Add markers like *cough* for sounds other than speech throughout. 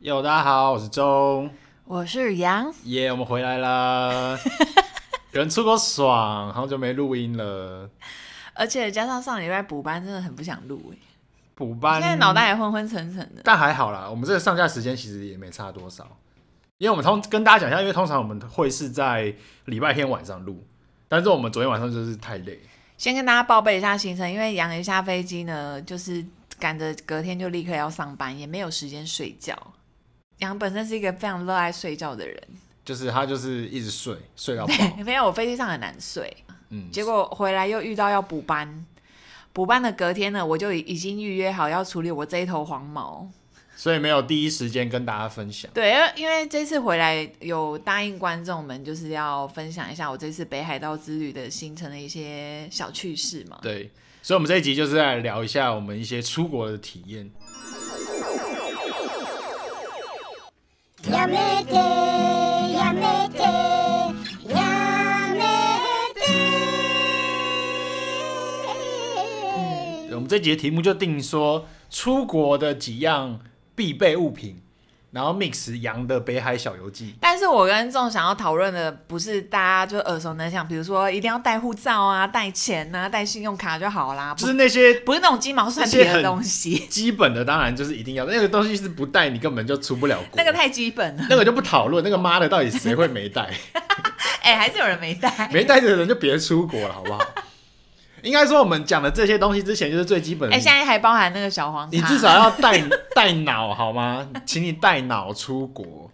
哟，大家好，我是钟，我是杨，耶，yeah, 我们回来了，*laughs* 有人出国爽，好久没录音了，而且加上上礼拜补班，真的很不想录哎，补班？现在脑袋也昏昏沉沉的，但还好啦，我们这个上架时间其实也没差多少，因为我们通跟大家讲一下，因为通常我们会是在礼拜天晚上录，但是我们昨天晚上就是太累，先跟大家报备一下行程，因为杨一下飞机呢，就是。赶着隔天就立刻要上班，也没有时间睡觉。杨本身是一个非常热爱睡觉的人，就是他就是一直睡，睡到饱。*laughs* 没有，我飞机上很难睡。嗯，结果回来又遇到要补班，补班的隔天呢，我就已经预约好要处理我这一头黄毛，所以没有第一时间跟大家分享。对，因为因为这次回来有答应观众们，就是要分享一下我这次北海道之旅的行程的一些小趣事嘛。对。所以，我们这一集就是来聊一下我们一些出国的体验。我们这集的题目就定说出国的几样必备物品。然后 mix 杨的北海小游记，但是我跟仲想要讨论的不是大家就耳熟能详，比如说一定要带护照啊、带钱啊、带信用卡就好啦，就是那些不是那种鸡毛蒜皮的东西。基本的当然就是一定要，那个东西是不带你根本就出不了国。那个太基本了，那个就不讨论。那个妈的，到底谁会没带？*laughs* 哎、欸，还是有人没带，没带的人就别出国了，好不好？应该说，我们讲的这些东西之前就是最基本的。哎、欸，现在还包含那个小黄。你至少要带 *laughs* 带脑好吗？请你带脑出国。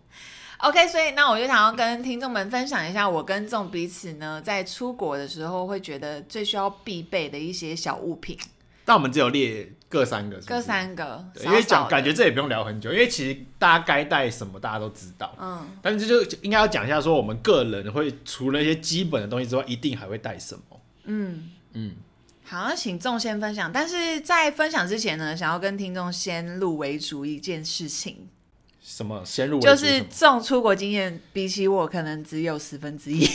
OK，所以那我就想要跟听众们分享一下，我跟仲彼此呢在出国的时候会觉得最需要必备的一些小物品。但我们只有列各三个是是？各三个。对，因为讲感觉这也不用聊很久，因为其实大家该带什么大家都知道。嗯。但是就应该要讲一下，说我们个人会除了一些基本的东西之外，一定还会带什么？嗯。嗯，好，那请仲先分享。但是在分享之前呢，想要跟听众先入为主一件事情。什么？先入为主？就是仲出国经验比起我可能只有十分之一。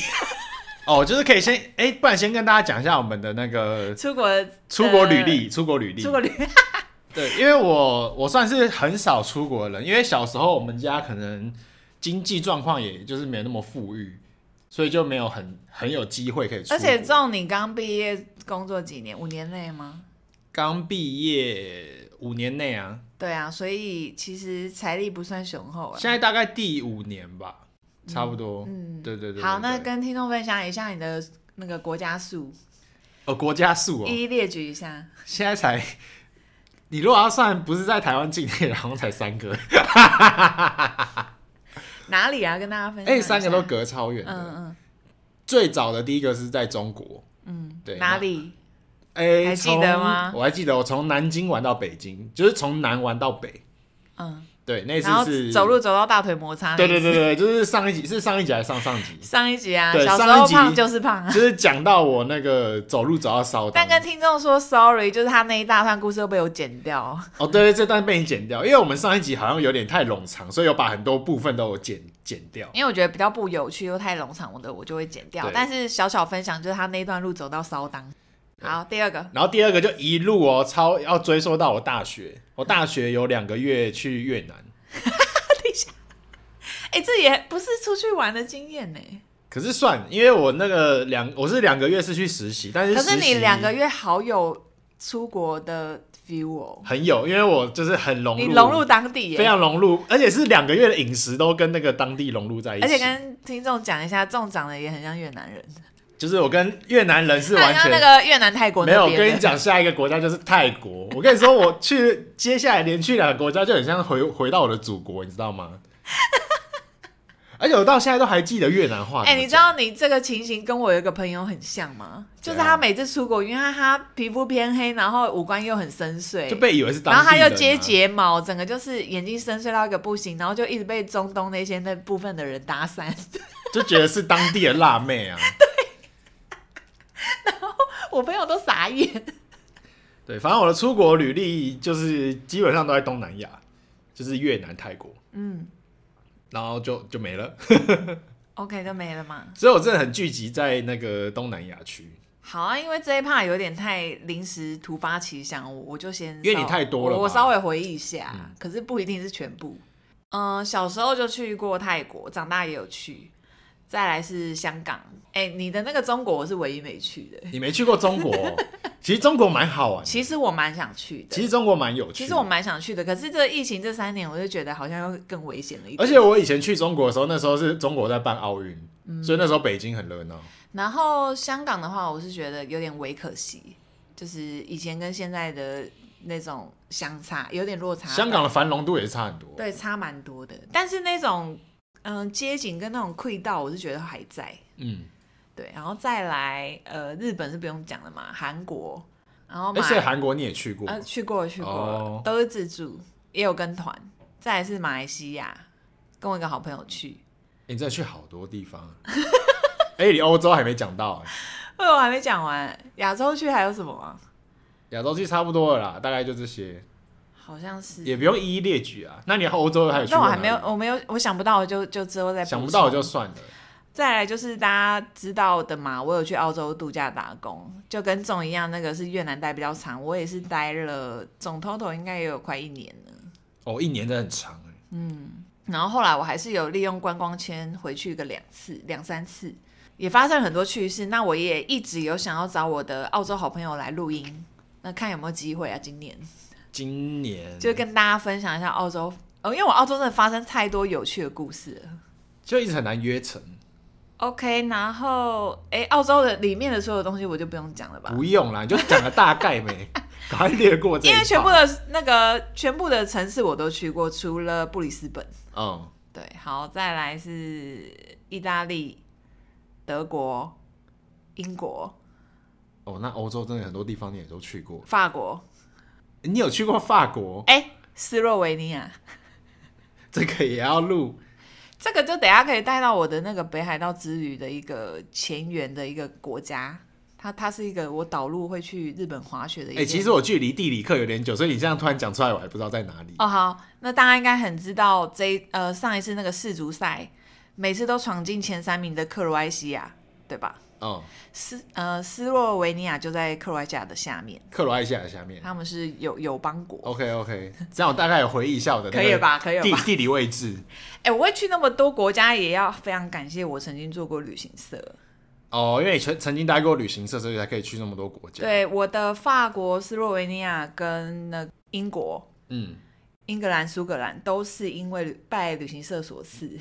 哦，就是可以先哎、欸，不然先跟大家讲一下我们的那个出国出国履历，出国履历，出国履历。*laughs* 对，因为我我算是很少出国的人，因为小时候我们家可能经济状况也就是没有那么富裕。所以就没有很很有机会可以出。而且仲，你刚毕业工作几年？五年内吗？刚毕业五年内啊。对啊，所以其实财力不算雄厚啊。现在大概第五年吧，差不多。嗯，对对对，对。好，那跟听众分享一下你的那个国家数。哦，国家数哦。一一列举一下。现在才，你如果要算不是在台湾境内，然后才三个。哪里啊？跟大家分享。哎、欸，三个都隔超远的。嗯嗯。最早的第一个是在中国。嗯。对。哪里？哎、欸，还记得吗？我还记得，我从南京玩到北京，就是从南玩到北。嗯。对，那次是走路走到大腿摩擦。对对对对，就是上一集，是上一集还是上上集？上一集啊，对，小时候胖就是胖，啊就是讲到我那个走路走到烧。但跟听众说 sorry，就是他那一大段故事都被我剪掉。哦，对对，这段被你剪掉，因为我们上一集好像有点太冗长，所以有把很多部分都有剪剪掉。因为我觉得比较不有趣又太冗长我的，我就会剪掉。但是小小分享就是他那一段路走到烧当。好，第二个。然后第二个就一路哦，超要追溯到我大学，我大学有两个月去越南。*laughs* 等一下，哎、欸，这也不是出去玩的经验呢。可是算，因为我那个两，我是两个月是去实习，但是可是你两个月好有出国的 feel 哦，很有，因为我就是很融入，你融入当地，非常融入，而且是两个月的饮食都跟那个当地融入在一起。而且跟听众讲一下，仲长得也很像越南人。就是我跟越南人是完全那个越南泰国没有。我跟你讲，下一个国家就是泰国。我跟你说，我去接下来连去两个国家，就很像回回到我的祖国，你知道吗？*laughs* 而且我到现在都还记得越南话。哎、欸，你知道你这个情形跟我有一个朋友很像吗？就是他每次出国，因为他皮肤偏黑，然后五官又很深邃，就被以为是。然后他又接睫毛，整个就是眼睛深邃到一个不行，然后就一直被中东那些那部分的人搭讪，*laughs* 就觉得是当地的辣妹啊。*laughs* 然后我朋友都傻眼。对，反正我的出国履历就是基本上都在东南亚，就是越南、泰国，嗯，然后就就没了。OK，就没了嘛。*laughs* 所以我真的很聚集在那个东南亚区。好啊，因为这一趴有点太临时突发奇想，我我就先，因为你太多了，我稍微回忆一下，嗯，可是不一定是全部。嗯，小时候就去过泰国，长大也有去。再来是香港，哎、欸，你的那个中国我是唯一没去的。你没去过中国？其实中国蛮好玩。其实我蛮想去的。其实中国蛮有趣。其实我蛮想去的，可是这疫情这三年，我就觉得好像又更危险了一点。而且我以前去中国的时候，那时候是中国在办奥运，嗯、所以那时候北京很热闹。然后香港的话，我是觉得有点微可惜，就是以前跟现在的那种相差有点落差。香港的繁荣度也是差很多。对，差蛮多的。但是那种。嗯，街景跟那种隧道，我是觉得还在。嗯，对，然后再来，呃，日本是不用讲了嘛，韩国，然后，而且韩国你也去过？呃，去过，去过，哦、都是自助，也有跟团。再来是马来西亚，跟我一个好朋友去。你真的去好多地方。哎、欸，你欧洲还没讲到、欸，哎，我还没讲完。亚洲去还有什么啊？亚洲去差不多了啦，大概就这些。好像是，也不用一一列举啊。那你欧洲还有去？那我还没有，我没有，我想不到，就就之后再想不到就算了。再来就是大家知道的嘛，我有去澳洲度假打工，就跟总一样，那个是越南待比较长，我也是待了总 total 应该也有快一年了。哦，一年真的很长哎。嗯，然后后来我还是有利用观光签回去个两次、两三次，也发生了很多趣事。那我也一直有想要找我的澳洲好朋友来录音，那看有没有机会啊？今年。今年就跟大家分享一下澳洲哦，因为我澳洲真的发生太多有趣的故事了，就一直很难约成。OK，然后哎、欸，澳洲的里面的所有东西我就不用讲了吧？不用啦，你就讲个大概呗，*laughs* 赶快略过这。因为全部的那个全部的城市我都去过，除了布里斯本。嗯，对，好，再来是意大利、德国、英国。哦，那欧洲真的很多地方你也都去过，法国。你有去过法国？哎、欸，斯洛维尼亚，*laughs* 这个也要录。这个就等下可以带到我的那个北海道之旅的一个前缘的一个国家。它它是一个我导入会去日本滑雪的一个。哎、欸，其实我距离地理课有点久，所以你这样突然讲出来，我还不知道在哪里。哦，好，那大家应该很知道这呃上一次那个世足赛，每次都闯进前三名的克罗埃西亚，对吧？哦，斯呃斯洛维尼亚就在克罗埃西亚的下面，克罗埃西亚的下面，他们是友友邦国。OK OK，这样我大概有回忆一下我的 *laughs* 可以吧？可以吧？地理位置。*laughs* 哎、欸，我会去那么多国家，也要非常感谢我曾经做过旅行社。哦，因为你曾曾经待过旅行社，所以才可以去那么多国家。对，我的法国、斯洛维尼亚跟那英国，嗯，英格兰、苏格兰都是因为拜旅行社所赐。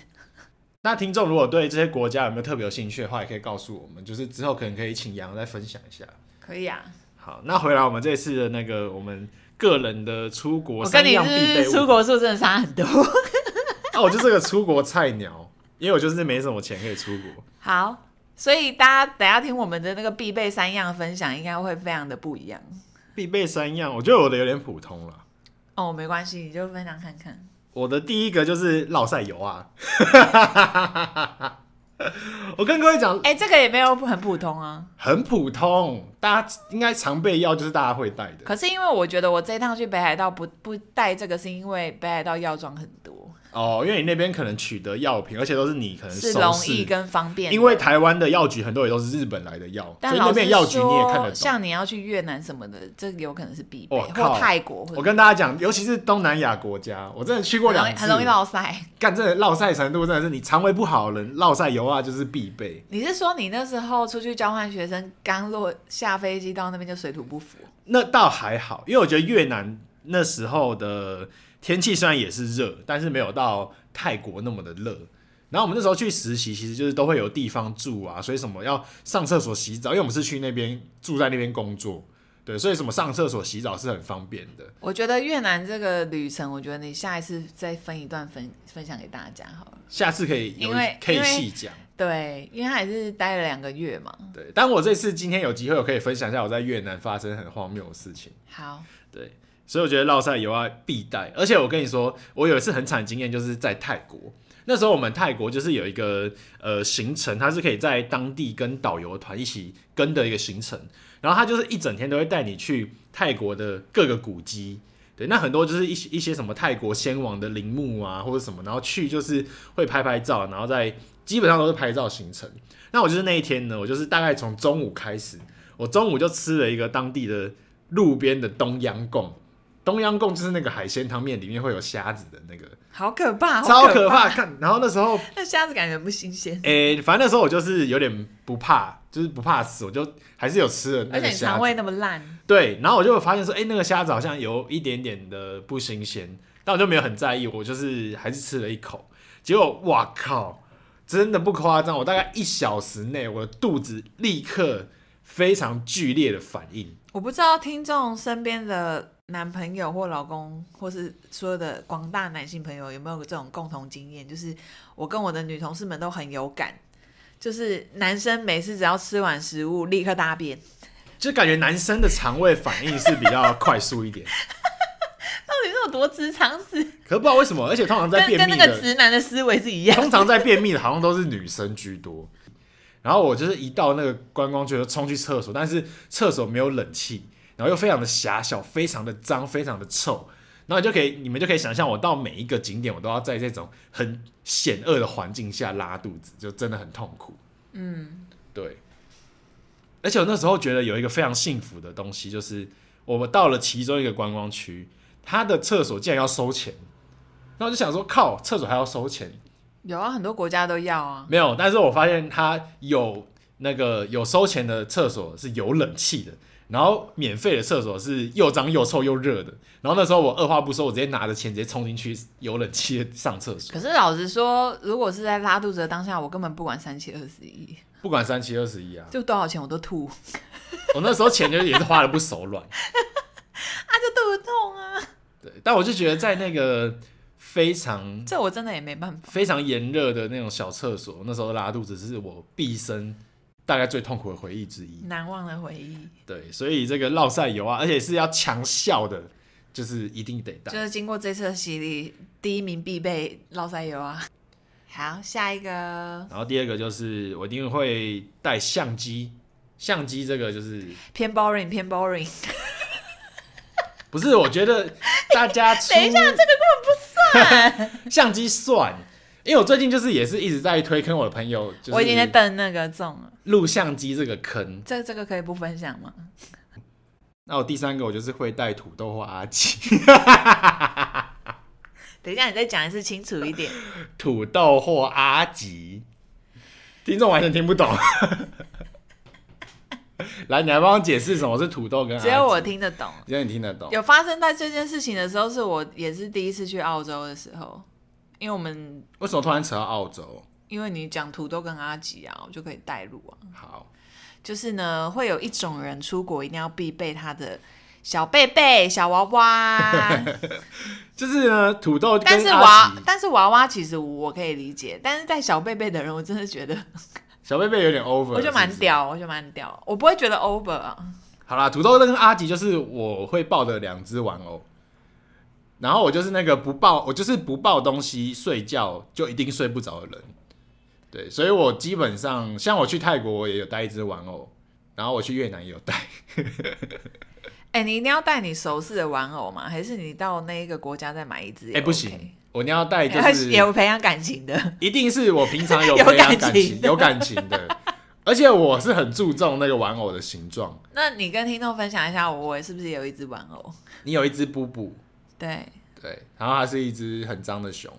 那听众如果对这些国家有没有特别有兴趣的话，也可以告诉我们，就是之后可能可以请杨再分享一下。可以啊。好，那回来我们这次的那个我们个人的出国三样必备，我跟你是出国数真的差很多。那 *laughs* 我就是个出国菜鸟，因为我就是没什么钱可以出国。好，所以大家等下听我们的那个必备三样分享，应该会非常的不一样。必备三样，我觉得我的有点普通了。哦，没关系，你就分享看看。我的第一个就是烙赛油啊，*laughs* 我跟各位讲，哎、欸，这个也没有很普通啊，很普通，大家应该常备药就是大家会带的。可是因为我觉得我这一趟去北海道不不带这个，是因为北海道药妆很多。哦，因为你那边可能取得药品，而且都是你可能是容易跟方便。因为台湾的药局很多也都是日本来的药，所以那边药局你也看得懂。像你要去越南什么的，这有可能是必备。哦、或泰国，我跟大家讲，尤其是东南亚国家，我真的去过两次，很容易烙赛。干这烙赛程度真的是，你肠胃不好的人烙赛油啊就是必备。你是说你那时候出去交换学生，刚落下飞机到那边就水土不服？那倒还好，因为我觉得越南那时候的天气虽然也是热，但是没有到。泰国那么的热，然后我们那时候去实习，其实就是都会有地方住啊，所以什么要上厕所洗澡，因为我们是去那边住在那边工作，对，所以什么上厕所洗澡是很方便的。我觉得越南这个旅程，我觉得你下一次再分一段分分享给大家好了。下次可以有，因为可以细讲，对，因为他也是待了两个月嘛。对，但我这次今天有机会，我可以分享一下我在越南发生很荒谬的事情。好，对。所以我觉得绕赛油啊必带，而且我跟你说，我有一次很惨的经验，就是在泰国。那时候我们泰国就是有一个呃行程，它是可以在当地跟导游团一起跟的一个行程，然后他就是一整天都会带你去泰国的各个古迹，对，那很多就是一些一些什么泰国先王的陵墓啊或者什么，然后去就是会拍拍照，然后在基本上都是拍照行程。那我就是那一天呢，我就是大概从中午开始，我中午就吃了一个当地的路边的东阳贡。冬阴功就是那个海鲜汤面里面会有虾子的那个，好可怕，超可怕！看，然后那时候 *laughs* 那虾子感觉不新鲜。哎、欸，反正那时候我就是有点不怕，就是不怕死，我就还是有吃了。而且你肠胃那么烂。对，然后我就发现说，哎、欸，那个虾子好像有一点点的不新鲜，但我就没有很在意，我就是还是吃了一口。结果，哇靠，真的不夸张，我大概一小时内，我的肚子立刻非常剧烈的反应。我不知道听众身边的男朋友或老公，或是所有的广大男性朋友有没有这种共同经验？就是我跟我的女同事们都很有感，就是男生每次只要吃完食物立刻大便，*laughs* 就感觉男生的肠胃反应是比较快速一点。*laughs* 到底是有多直肠死？可不知道为什么，而且通常在便秘跟跟那个直男的思维是一样，通常在便秘的好像都是女生居多。然后我就是一到那个观光区就冲去厕所，但是厕所没有冷气，然后又非常的狭小，非常的脏，非常的臭。然后你就可以，你们就可以想象，我到每一个景点，我都要在这种很险恶的环境下拉肚子，就真的很痛苦。嗯，对。而且我那时候觉得有一个非常幸福的东西，就是我们到了其中一个观光区，它的厕所竟然要收钱。那我就想说，靠，厕所还要收钱？有啊，很多国家都要啊。没有，但是我发现它有那个有收钱的厕所是有冷气的，然后免费的厕所是又脏又臭又热的。然后那时候我二话不说，我直接拿着钱直接冲进去有冷气上厕所。可是老实说，如果是在拉肚子的当下，我根本不管三七二十一，不管三七二十一啊，就多少钱我都吐。我那时候钱就也是花的不手软，*laughs* 啊，就肚子痛啊。对，但我就觉得在那个。非常，这我真的也没办法。非常炎热的那种小厕所，那时候拉肚子是我毕生大概最痛苦的回忆之一，难忘的回忆。对，所以这个落赛油啊，而且是要强效的，就是一定得带。就是经过这次的洗礼，第一名必备落赛油啊。好，下一个。然后第二个就是我一定会带相机，相机这个就是偏 boring，偏 boring。不是，我觉得大家 *laughs* 等一下，这个根本不算。*laughs* 相机算，因为我最近就是也是一直在推坑我的朋友，就是、我已经在等那个中了录像机这个坑。这这个可以不分享吗？那我第三个我就是会带土豆或阿吉。*laughs* 等一下，你再讲一次清楚一点。土豆或阿吉，听众完全听不懂。*laughs* 来，你来帮我解释什么是土豆跟阿吉？只有我听得懂，只有你听得懂。有发生在这件事情的时候，是我也是第一次去澳洲的时候，因为我们为什么突然扯到澳洲？因为你讲土豆跟阿吉啊，我就可以带入啊。好，就是呢，会有一种人出国一定要必备他的小贝贝、小娃娃，*laughs* 就是呢土豆跟。但是娃，但是娃娃其实我可以理解，但是在小贝贝的人，我真的觉得。*laughs* 小贝贝有点 over，我觉得蛮屌，我觉得蛮屌，我不会觉得 over 啊。好啦，土豆跟阿吉就是我会抱的两只玩偶，然后我就是那个不抱，我就是不抱东西睡觉就一定睡不着的人。对，所以我基本上像我去泰国我也有带一只玩偶，然后我去越南也有带。*laughs* 哎、欸，你一定要带你熟悉的玩偶吗？还是你到那一个国家再买一只、OK？哎、欸，不行。我你要带就是 *laughs* 有培养感情的，一定是我平常有 *laughs* 培养感情、有感情的，而且我是很注重那个玩偶的形状。那你跟听众分享一下，我是不是也有一只玩偶？你有一只布布，对对，然后它是一只很脏的熊。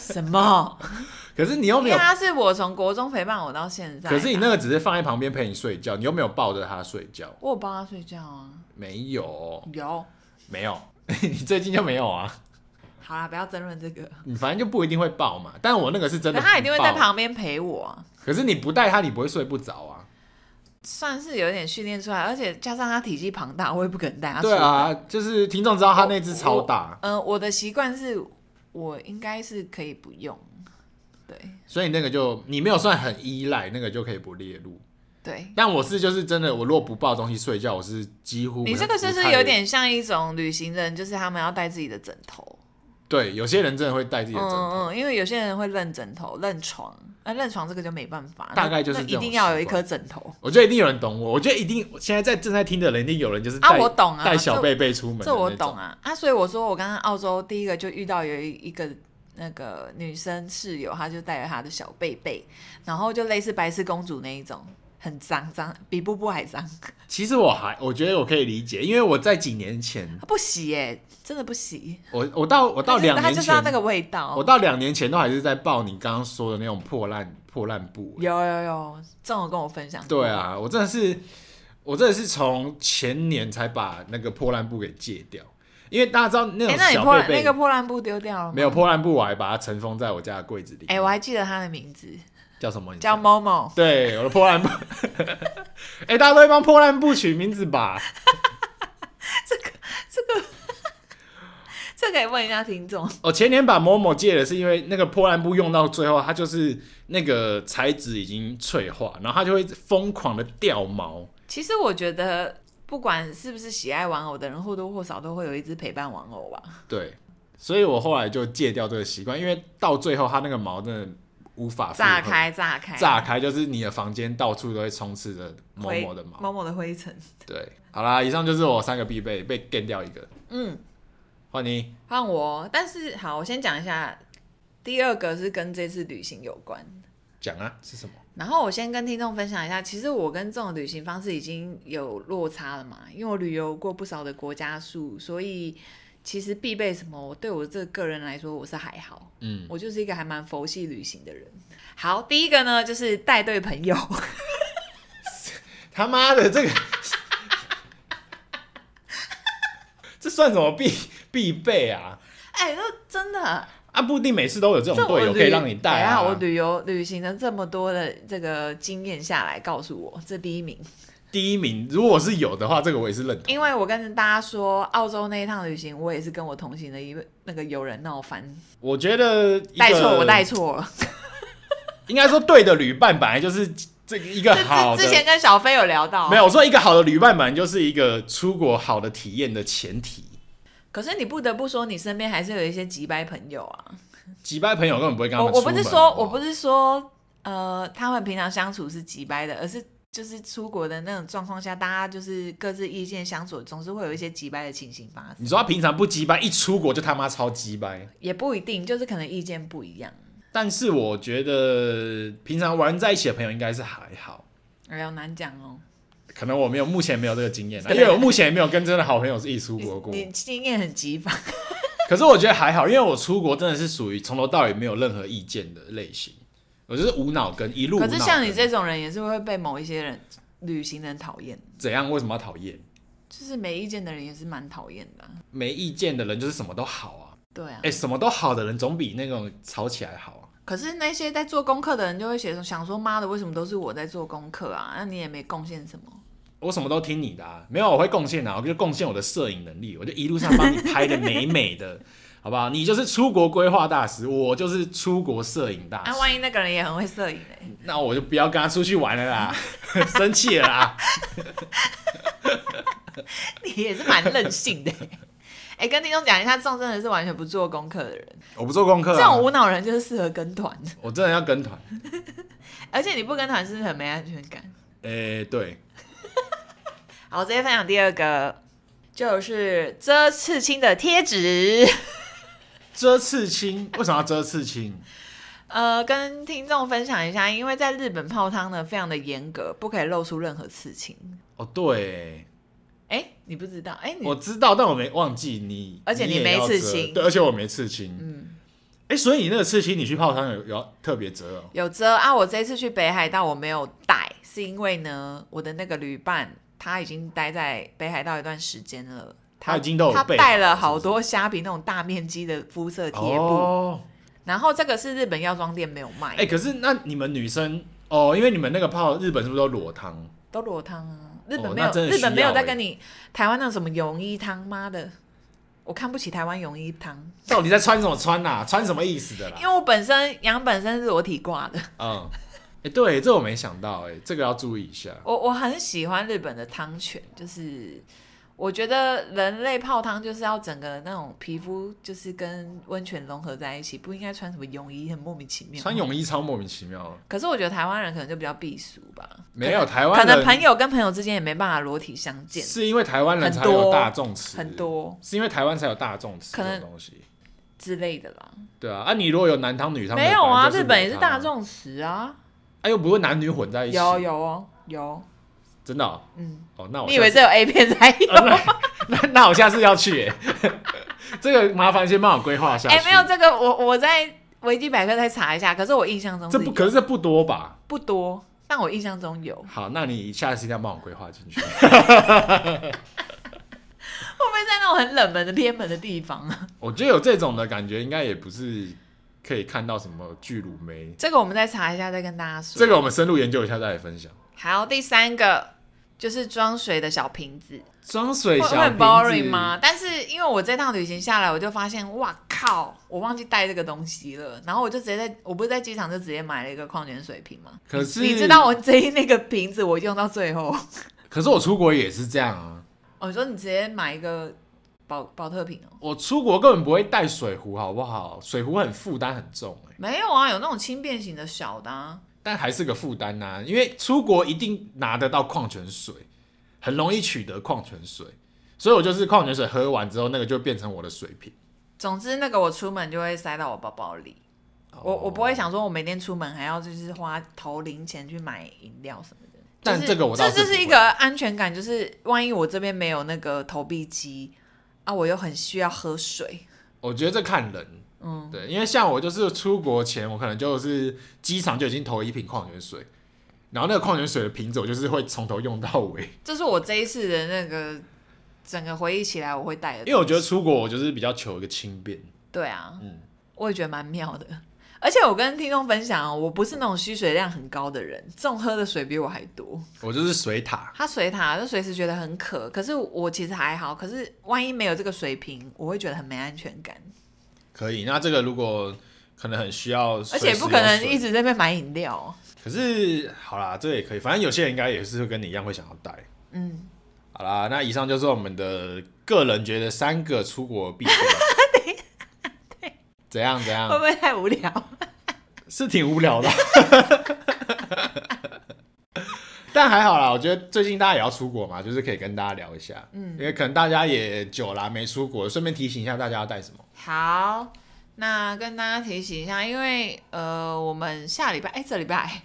什么？*laughs* 可是你又没有？它是我从国中陪伴我到现在。可是你那个只是放在旁边陪你睡觉，你又没有抱着它睡觉。我有抱它睡觉啊？没有，有没有？*laughs* 你最近就没有啊？好啦，不要争论这个。你反正就不一定会抱嘛，但我那个是真的，它一定会在旁边陪我啊。可是你不带它，你不会睡不着啊。算是有点训练出来，而且加上他体积庞大，我也不可能带他睡。对啊，就是听众知道他那只超大。嗯、呃，我的习惯是我应该是可以不用。对，所以那个就你没有算很依赖，那个就可以不列入。对，但我是就是真的，我如果不抱东西睡觉，我是几乎。你这个就是有点像一种旅行人，就是他们要带自己的枕头。对，有些人真的会带自己的枕头，嗯嗯，因为有些人会认枕头、认床，那、啊、认床这个就没办法，大概就是一定要有一颗枕头。我觉得一定有人懂我，我觉得一定现在在正在听的人，一定有人就是、啊、我懂啊，带小贝贝出门这，我懂啊啊！所以我说我刚刚澳洲第一个就遇到有一一个那个女生室友，她就带着她的小贝贝，然后就类似白雪公主那一种，很脏脏，比布布还脏。其实我还我觉得我可以理解，因为我在几年前不洗耶，真的不洗。我我到我到两年前，他就是要那个味道。我到两年前都还是在抱你刚刚说的那种破烂破烂布。有有有，这种跟我分享。对啊，我真的是我真的是从前年才把那个破烂布给戒掉，因为大家知道那种小贝贝那个破烂布丢掉了吗？没有破烂布，我还把它尘封在我家的柜子里。哎，我还记得它的名字。叫什么？叫某某。对，我的破烂布。哎、欸，大家都会帮破烂布取名字吧？*laughs* 这个，这个，这可以问一下听众。我前年把某某借了，是因为那个破烂布用到最后，它就是那个材质已经脆化，然后它就会疯狂的掉毛。其实我觉得，不管是不是喜爱玩偶的人，或多或少都会有一只陪伴玩偶吧。对，所以我后来就戒掉这个习惯，因为到最后它那个毛真的。无法炸开，炸开，炸开，就是你的房间到处都会充斥着某某的毛，某某的灰尘。对，好啦，以上就是我三个必备，被干掉一个。嗯，换你，换我。但是好，我先讲一下，第二个是跟这次旅行有关。讲啊，是什么？然后我先跟听众分享一下，其实我跟这种旅行方式已经有落差了嘛，因为我旅游过不少的国家数，所以。其实必备什么？我对我这个人来说，我是还好。嗯，我就是一个还蛮佛系旅行的人。好，第一个呢，就是带队朋友。*laughs* 他妈的，这个 *laughs* 这算什么必必备啊？哎、欸，那真的啊，不一定每次都有这种队友可以让你带啊。我旅游旅行的这么多的这个经验下来，告诉我这第一名。第一名，如果是有的话，这个我也是认同。因为我跟大家说，澳洲那一趟旅行，我也是跟我同行的一位那个友人闹翻。我觉得带错，我带错了。*laughs* 应该说，对的旅伴本来就是这个一个 *laughs* 好的。之前跟小飞有聊到，没有我说一个好的旅伴本来就是一个出国好的体验的前提。可是你不得不说，你身边还是有一些急掰朋友啊。急掰朋友根本不会跟他们。我不是说，我不是说，呃，他们平常相处是急掰的，而是。就是出国的那种状况下，大家就是各自意见相左，总是会有一些急掰的情形发生。你说他平常不机掰，一出国就他妈超机掰，也不一定，就是可能意见不一样。但是我觉得平常玩在一起的朋友应该是还好。哎呦，难讲哦。可能我没有，目前没有这个经验，因为我目前也没有跟真的好朋友是一起出国过。你，你经验很极繁。*laughs* 可是我觉得还好，因为我出国真的是属于从头到尾没有任何意见的类型。我就是无脑跟一路，可是像你这种人也是会被某一些人旅行的人讨厌。怎样？为什么要讨厌？就是没意见的人也是蛮讨厌的。没意见的人就是什么都好啊。对啊。哎、欸，什么都好的人总比那种吵起来好啊。可是那些在做功课的人就会写想说，妈的，为什么都是我在做功课啊？那你也没贡献什么。我什么都听你的啊，没有我会贡献啊，我就贡献我的摄影能力，我就一路上帮你拍的美美的。*laughs* 好不好？你就是出国规划大师，我就是出国摄影大师。那、啊、万一那个人也很会摄影呢？那我就不要跟他出去玩了啦，*laughs* 生气了啦。*laughs* 你也是蛮任性的。哎、欸，跟听众讲一下，这种真的是完全不做功课的人。我不做功课、啊，这种无脑人就是适合跟团。我真的要跟团，而且你不跟团是不是很没安全感？哎、欸，对。好，我直接分享第二个，就是遮刺青的贴纸。*laughs* 遮刺青？为什么要遮刺青？呃，跟听众分享一下，因为在日本泡汤呢，非常的严格，不可以露出任何刺青。哦，对，哎、欸，你不知道？哎、欸，我知道，但我没忘记你，而且你没刺青，对，而且我没刺青。嗯，哎、欸，所以你那个刺青，你去泡汤有有特别遮哦？有遮啊，我这一次去北海道我没有带，是因为呢，我的那个旅伴他已经待在北海道一段时间了。他已经都有他带了好多虾皮那种大面积的肤色贴布，哦，然后这个是日本药妆店没有卖。哎、欸，可是那你们女生哦，因为你们那个泡日本是不是都裸汤？都裸汤啊！日本没有，哦欸、日本没有在跟你台湾那种什么泳衣汤，妈的，我看不起台湾泳衣汤。到底在穿什么穿啊？穿什么意思的啦？因为我本身羊本身是裸体挂的。嗯，哎、欸，对，这我没想到，哎，这个要注意一下。我我很喜欢日本的汤泉，就是。我觉得人类泡汤就是要整个那种皮肤就是跟温泉融合在一起，不应该穿什么泳衣，很莫名其妙。穿泳衣超莫名其妙。可是我觉得台湾人可能就比较避俗吧。没有台湾，可能朋友跟朋友之间也没办法裸体相见。是因为台湾人才有大众池，很多。是因为台湾才有大众池这种东西之类的啦。对啊，啊，你如果有男汤女汤，没有啊，日本也是大众池啊。哎、啊，又不会男女混在一起。有有哦。有，真的、哦，嗯，哦，那我你以为这有 A 片才有？呃、那 *laughs* 那，那我下次要去耶，*laughs* 这个麻烦先帮我规划一下。哎、欸，没有这个，我我在维基百科再查一下。可是我印象中这不，可是这不多吧？不多，但我印象中有。好，那你下次一定要帮我规划进去。*laughs* 会不会在那种很冷门的偏门的地方啊？我觉得有这种的感觉，应该也不是可以看到什么巨乳妹。这个我们再查一下，再跟大家说。这个我们深入研究一下，再来分享。好，第三个就是装水的小瓶子。装水小瓶子会很 boring 吗？但是因为我这趟旅行下来，我就发现，哇靠，我忘记带这个东西了。然后我就直接在，我不是在机场就直接买了一个矿泉水瓶吗？可是你知道我这那个瓶子我用到最后。可是我出国也是这样啊。我、哦、说你直接买一个保保特瓶哦。我出国根本不会带水壶，好不好？水壶很负担很重哎。没有啊，有那种轻便型的小的啊。但还是个负担呐，因为出国一定拿得到矿泉水，很容易取得矿泉水，所以我就是矿泉水喝完之后，那个就变成我的水瓶。总之，那个我出门就会塞到我包包里。哦、我我不会想说，我每天出门还要就是花投零钱去买饮料什么的。但这个我这就是一个安全感，就是万一我这边没有那个投币机啊，我又很需要喝水。我觉得这看人，嗯，对，因为像我就是出国前，我可能就是机场就已经投一瓶矿泉水，然后那个矿泉水的瓶子，我就是会从头用到尾。这是我这一次的那个整个回忆起来我会带的，因为我觉得出国我就是比较求一个轻便。对啊，嗯，我也觉得蛮妙的。而且我跟听众分享，我不是那种需水量很高的人，这种喝的水比我还多。我就是水塔，他水塔就随时觉得很渴，可是我其实还好。可是万一没有这个水瓶，我会觉得很没安全感。可以，那这个如果可能很需要，而且不可能一直在那边买饮料。可是好啦，这个也可以，反正有些人应该也是会跟你一样会想要带。嗯，好啦，那以上就是我们的个人觉得三个出国必备。*laughs* 怎样怎样？会不会太无聊？是挺无聊的，*laughs* 但还好啦。我觉得最近大家也要出国嘛，就是可以跟大家聊一下。嗯，因为可能大家也久了没出国，顺便提醒一下大家要带什么。好，那跟大家提醒一下，因为呃，我们下礼拜，哎、欸，这礼拜，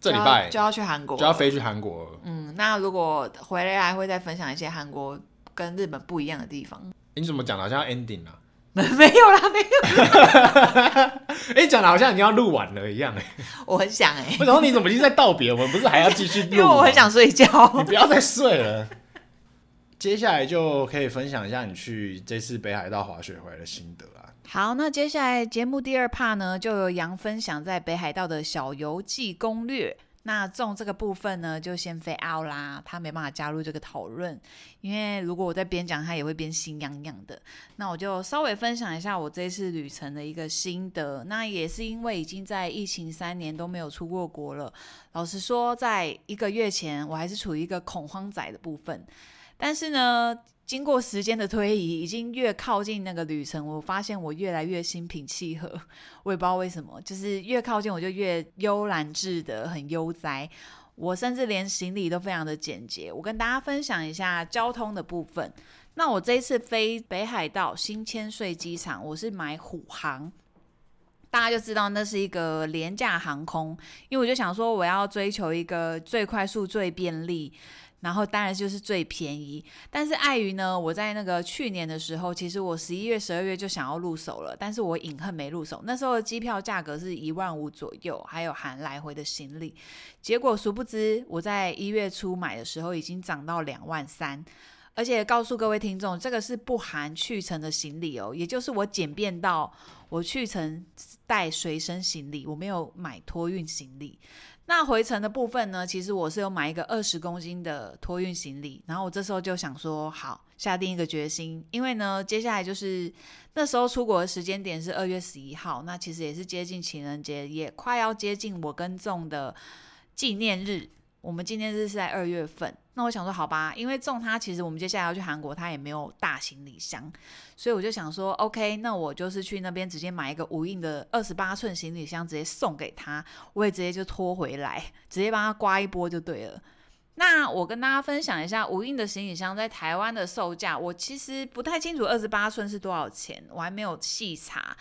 这礼拜就要去韩国，就要飞去韩国。嗯，那如果回来还会再分享一些韩国跟日本不一样的地方。欸、你怎么讲的好像 ending 啊？*laughs* 没有啦，没有啦。*laughs* 哎，讲的好像已经要录完了一样哎。我很想哎。然后你怎么已经在道别？我们不是还要继续录？因为我很想睡觉。你不要再睡了。接下来就可以分享一下你去这次北海道滑雪回来的心得啦。好，那接下来节目第二 part 呢，就由杨分享在北海道的小游记攻略。那中这个部分呢，就先飞 out 啦，他没办法加入这个讨论，因为如果我在边讲，他也会边心痒痒的。那我就稍微分享一下我这次旅程的一个心得。那也是因为已经在疫情三年都没有出过国了，老实说，在一个月前我还是处于一个恐慌仔的部分，但是呢。经过时间的推移，已经越靠近那个旅程，我发现我越来越心平气和。*laughs* 我也不知道为什么，就是越靠近我就越悠然自得，很悠哉。我甚至连行李都非常的简洁。我跟大家分享一下交通的部分。那我这一次飞北海道新千岁机场，我是买虎航，大家就知道那是一个廉价航空，因为我就想说我要追求一个最快速、最便利。然后当然就是最便宜，但是碍于呢，我在那个去年的时候，其实我十一月、十二月就想要入手了，但是我隐恨没入手。那时候的机票价格是一万五左右，还有含来回的行李。结果殊不知，我在一月初买的时候已经涨到两万三，而且告诉各位听众，这个是不含去程的行李哦，也就是我简便到我去程带随身行李，我没有买托运行李。那回程的部分呢，其实我是有买一个二十公斤的托运行李，然后我这时候就想说，好，下定一个决心，因为呢，接下来就是那时候出国的时间点是二月十一号，那其实也是接近情人节，也快要接近我跟众的纪念日。我们今天是在二月份，那我想说好吧，因为中他其实我们接下来要去韩国，他也没有大行李箱，所以我就想说，OK，那我就是去那边直接买一个无印的二十八寸行李箱，直接送给他，我也直接就拖回来，直接帮他刮一波就对了。那我跟大家分享一下无印的行李箱在台湾的售价，我其实不太清楚二十八寸是多少钱，我还没有细查。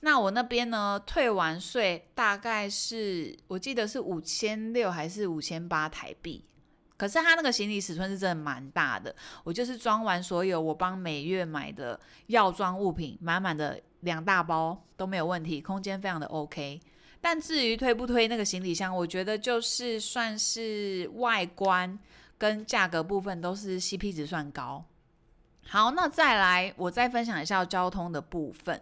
那我那边呢，退完税大概是我记得是五千六还是五千八台币。可是他那个行李尺寸是真的蛮大的，我就是装完所有我帮每月买的药妆物品，满满的两大包都没有问题，空间非常的 OK。但至于推不推那个行李箱，我觉得就是算是外观跟价格部分都是 CP 值算高。好，那再来我再分享一下交通的部分。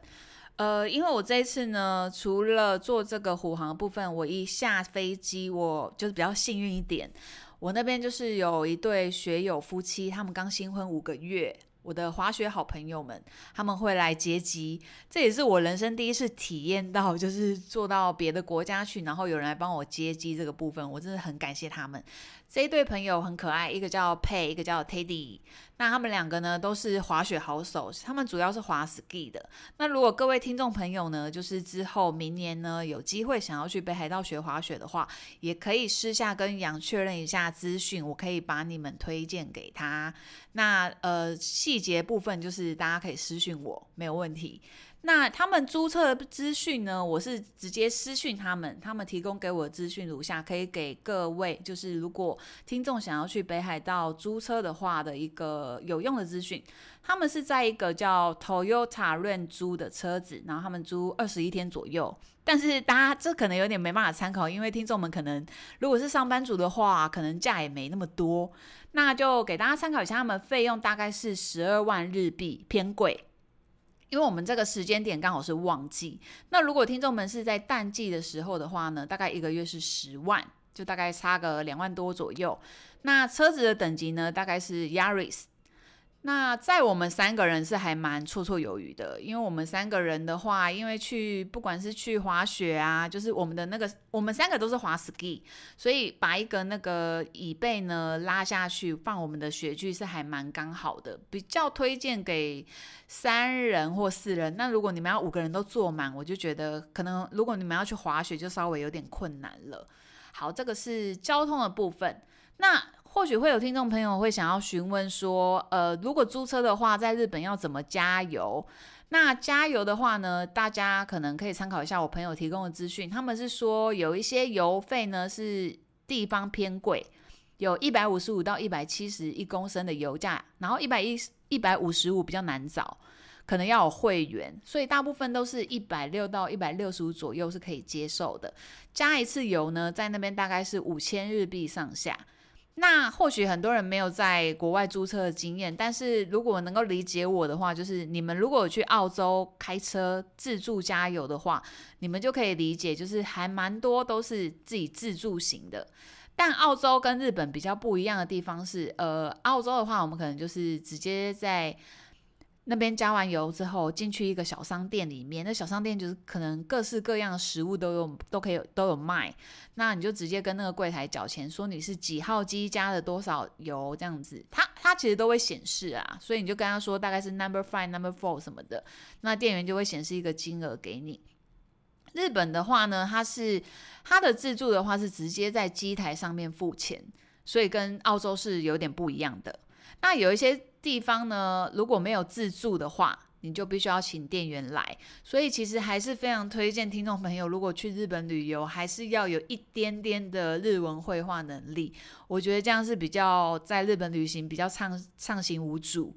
呃，因为我这一次呢，除了坐这个虎航部分，我一下飞机我就是比较幸运一点。我那边就是有一对学友夫妻，他们刚新婚五个月。我的滑雪好朋友们，他们会来接机，这也是我人生第一次体验到，就是坐到别的国家去，然后有人来帮我接机这个部分，我真的很感谢他们。这一对朋友很可爱，一个叫 Pay，一个叫 Teddy。那他们两个呢，都是滑雪好手，他们主要是滑 ski 的。那如果各位听众朋友呢，就是之后明年呢有机会想要去北海道学滑雪的话，也可以私下跟杨确认一下资讯，我可以把你们推荐给他。那呃细节部分就是大家可以私讯我，没有问题。那他们租车的资讯呢？我是直接私讯他们，他们提供给我的资讯如下，可以给各位，就是如果听众想要去北海道租车的话的一个有用的资讯。他们是在一个叫 Toyota Ren 租的车子，然后他们租二十一天左右。但是大家这可能有点没办法参考，因为听众们可能如果是上班族的话，可能价也没那么多。那就给大家参考一下，他们费用大概是十二万日币，偏贵。因为我们这个时间点刚好是旺季，那如果听众们是在淡季的时候的话呢，大概一个月是十万，就大概差个两万多左右。那车子的等级呢，大概是 Yaris。那在我们三个人是还蛮绰绰有余的，因为我们三个人的话，因为去不管是去滑雪啊，就是我们的那个，我们三个都是滑 ski，所以把一个那个椅背呢拉下去放我们的雪具是还蛮刚好的，比较推荐给三人或四人。那如果你们要五个人都坐满，我就觉得可能如果你们要去滑雪就稍微有点困难了。好，这个是交通的部分。那或许会有听众朋友会想要询问说，呃，如果租车的话，在日本要怎么加油？那加油的话呢，大家可能可以参考一下我朋友提供的资讯。他们是说有一些油费呢是地方偏贵，有一百五十五到一百七十一公升的油价，然后一百一一百五十五比较难找，可能要有会员，所以大部分都是一百六到一百六十五左右是可以接受的。加一次油呢，在那边大概是五千日币上下。那或许很多人没有在国外租车的经验，但是如果能够理解我的话，就是你们如果去澳洲开车自助加油的话，你们就可以理解，就是还蛮多都是自己自助型的。但澳洲跟日本比较不一样的地方是，呃，澳洲的话，我们可能就是直接在。那边加完油之后，进去一个小商店里面，那小商店就是可能各式各样的食物都有，都可以都有卖。那你就直接跟那个柜台缴钱，说你是几号机加了多少油这样子，他他其实都会显示啊，所以你就跟他说大概是 number five、number four 什么的，那店员就会显示一个金额给你。日本的话呢，它是它的自助的话是直接在机台上面付钱，所以跟澳洲是有点不一样的。那有一些地方呢，如果没有自助的话，你就必须要请店员来。所以其实还是非常推荐听众朋友，如果去日本旅游，还是要有一点点的日文会话能力。我觉得这样是比较在日本旅行比较畅畅行无阻，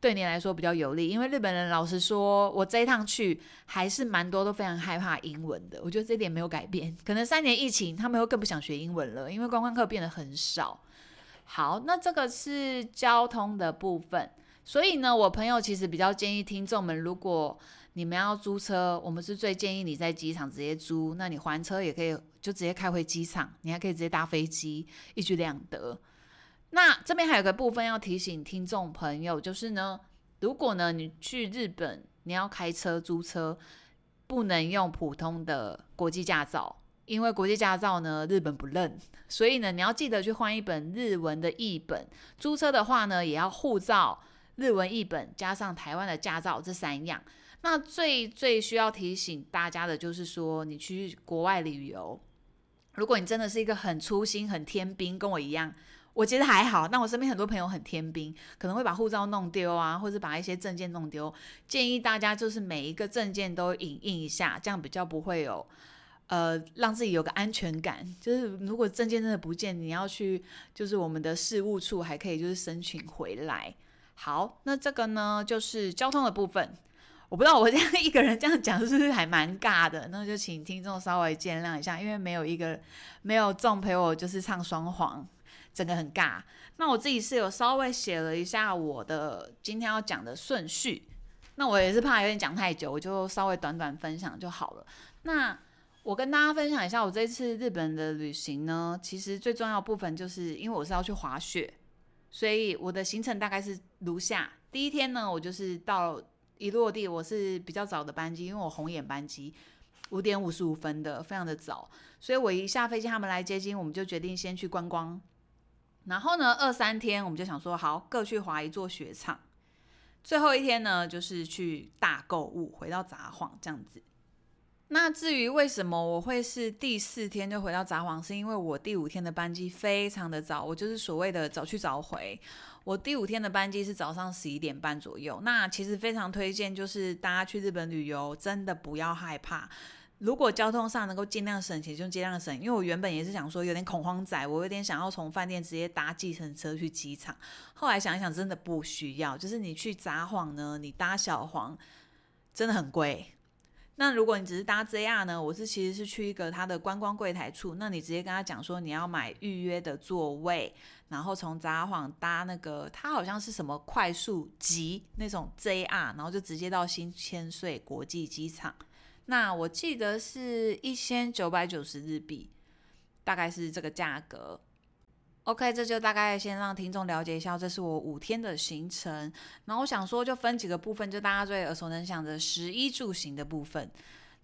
对你来说比较有利。因为日本人老实说，我这一趟去还是蛮多都非常害怕英文的。我觉得这点没有改变。可能三年疫情，他们又更不想学英文了，因为观光客变得很少。好，那这个是交通的部分，所以呢，我朋友其实比较建议听众们，如果你们要租车，我们是最建议你在机场直接租，那你还车也可以就直接开回机场，你还可以直接搭飞机，一举两得。那这边还有个部分要提醒听众朋友，就是呢，如果呢你去日本，你要开车租车，不能用普通的国际驾照。因为国际驾照呢，日本不认，所以呢，你要记得去换一本日文的译本。租车的话呢，也要护照、日文译本加上台湾的驾照这三样。那最最需要提醒大家的就是说，你去国外旅游，如果你真的是一个很粗心、很天兵，跟我一样，我觉得还好，那我身边很多朋友很天兵，可能会把护照弄丢啊，或者把一些证件弄丢。建议大家就是每一个证件都影印一下，这样比较不会有，呃，让自己有个安全感。就是如果证件真的不见，你要去就是我们的事务处还可以就是申请回来。好，那这个呢就是交通的部分。我不知道我这样 *laughs* 一个人这样讲是不是还蛮尬的，那就请听众稍微见谅一下，因为没有一个没有众陪我就是唱双簧。整个很尬，那我自己是有稍微写了一下我的今天要讲的顺序，那我也是怕有点讲太久，我就稍微短短分享就好了。那我跟大家分享一下我这次日本的旅行呢，其实最重要部分就是因为我是要去滑雪，所以我的行程大概是如下：第一天呢，我就是到一落地，我是比较早的班机，因为我红眼班机五点五十五分的，非常的早，所以我一下飞机他们来接机，我们就决定先去观光。然后呢，二三天我们就想说，好，各去滑一座雪场。最后一天呢，就是去大购物，回到札幌这样子。那至于为什么我会是第四天就回到札幌，是因为我第五天的班机非常的早，我就是所谓的早去早回。我第五天的班机是早上十一点半左右。那其实非常推荐，就是大家去日本旅游，真的不要害怕。如果交通上能够尽量省钱，就尽量省。因为我原本也是想说有点恐慌仔，我有点想要从饭店直接搭计程车去机场。后来想一想，真的不需要。就是你去札幌呢，你搭小黄真的很贵。那如果你只是搭 JR 呢，我是其实是去一个他的观光柜台处，那你直接跟他讲说你要买预约的座位，然后从札幌搭那个他好像是什么快速级那种 JR，然后就直接到新千岁国际机场。那我记得是一千九百九十日币，大概是这个价格。OK，这就大概先让听众了解一下，这是我五天的行程。然后我想说，就分几个部分，就大家最耳熟能详的十一住行的部分。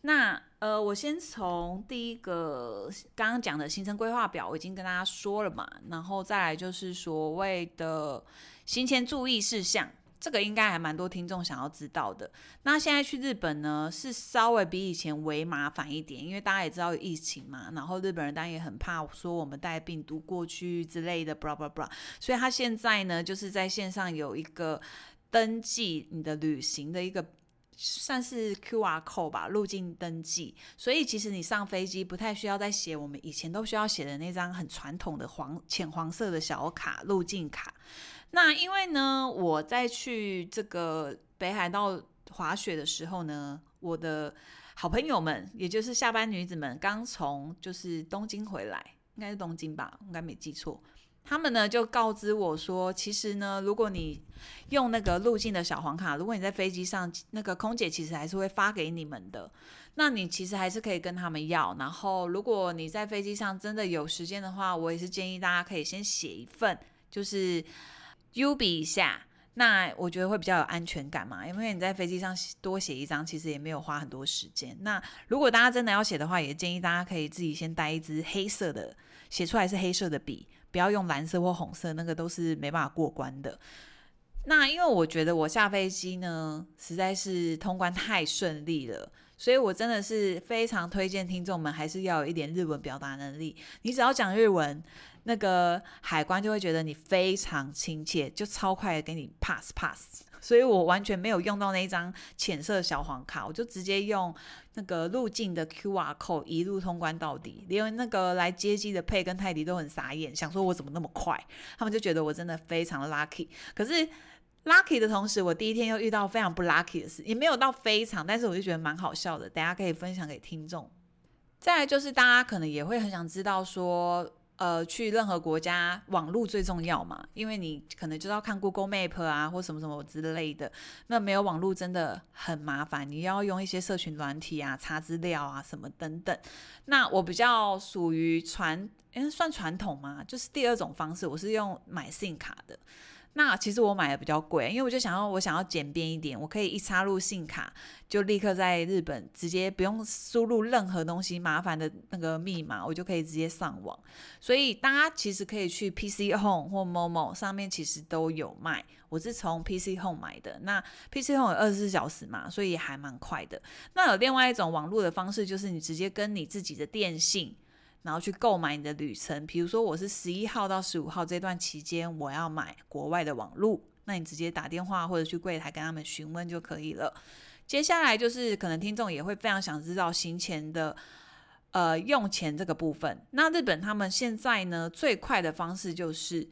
那呃，我先从第一个刚刚讲的行程规划表，我已经跟大家说了嘛，然后再来就是所谓的行前注意事项。这个应该还蛮多听众想要知道的。那现在去日本呢，是稍微比以前为麻烦一点，因为大家也知道有疫情嘛，然后日本人当然也很怕说我们带病毒过去之类的，blah blah blah。所以他现在呢，就是在线上有一个登记你的旅行的一个算是 QR code 吧，入境登记。所以其实你上飞机不太需要再写我们以前都需要写的那张很传统的黄浅黄色的小卡入境卡。那因为呢，我在去这个北海道滑雪的时候呢，我的好朋友们，也就是下班女子们，刚从就是东京回来，应该是东京吧，应该没记错。他们呢就告知我说，其实呢，如果你用那个入境的小黄卡，如果你在飞机上，那个空姐其实还是会发给你们的。那你其实还是可以跟他们要。然后，如果你在飞机上真的有时间的话，我也是建议大家可以先写一份，就是。U 比一下，那我觉得会比较有安全感嘛，因为你在飞机上多写一张，其实也没有花很多时间。那如果大家真的要写的话，也建议大家可以自己先带一支黑色的，写出来是黑色的笔，不要用蓝色或红色，那个都是没办法过关的。那因为我觉得我下飞机呢，实在是通关太顺利了，所以我真的是非常推荐听众们还是要有一点日文表达能力。你只要讲日文，那个海关就会觉得你非常亲切，就超快的给你 pass pass。*laughs* 所以我完全没有用到那一张浅色小黄卡，我就直接用那个入境的 QR code 一路通关到底。连那个来接机的佩跟泰迪都很傻眼，想说我怎么那么快？他们就觉得我真的非常 lucky。可是 lucky 的同时，我第一天又遇到非常不 lucky 的事，也没有到非常，但是我就觉得蛮好笑的，大家可以分享给听众。再来就是大家可能也会很想知道说。呃，去任何国家，网络最重要嘛，因为你可能就要看 Google Map 啊，或什么什么之类的。那没有网络真的很麻烦，你要用一些社群软体啊，查资料啊，什么等等。那我比较属于传，诶，算传统嘛？就是第二种方式，我是用买 SIM 卡的。那其实我买的比较贵，因为我就想要我想要简便一点，我可以一插入信卡，就立刻在日本直接不用输入任何东西麻烦的那个密码，我就可以直接上网。所以大家其实可以去 PC Home 或 Momo 上面其实都有卖。我是从 PC Home 买的，那 PC Home 有二十四小时嘛，所以还蛮快的。那有另外一种网络的方式，就是你直接跟你自己的电信。然后去购买你的旅程。比如说我是十一号到十五号这段期间，我要买国外的网路，那你直接打电话或者去柜台跟他们询问就可以了。接下来就是可能听众也会非常想知道行前的呃用钱这个部分。那日本他们现在呢，最快的方式就是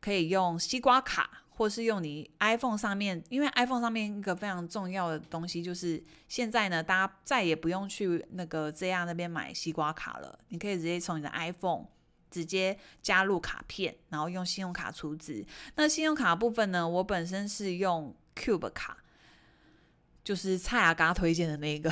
可以用西瓜卡。或是用你 iPhone 上面，因为 iPhone 上面一个非常重要的东西就是，现在呢，大家再也不用去那个 JR 那边买西瓜卡了，你可以直接从你的 iPhone 直接加入卡片，然后用信用卡储值。那信用卡部分呢，我本身是用 Cube 卡，就是蔡阿嘎推荐的那个。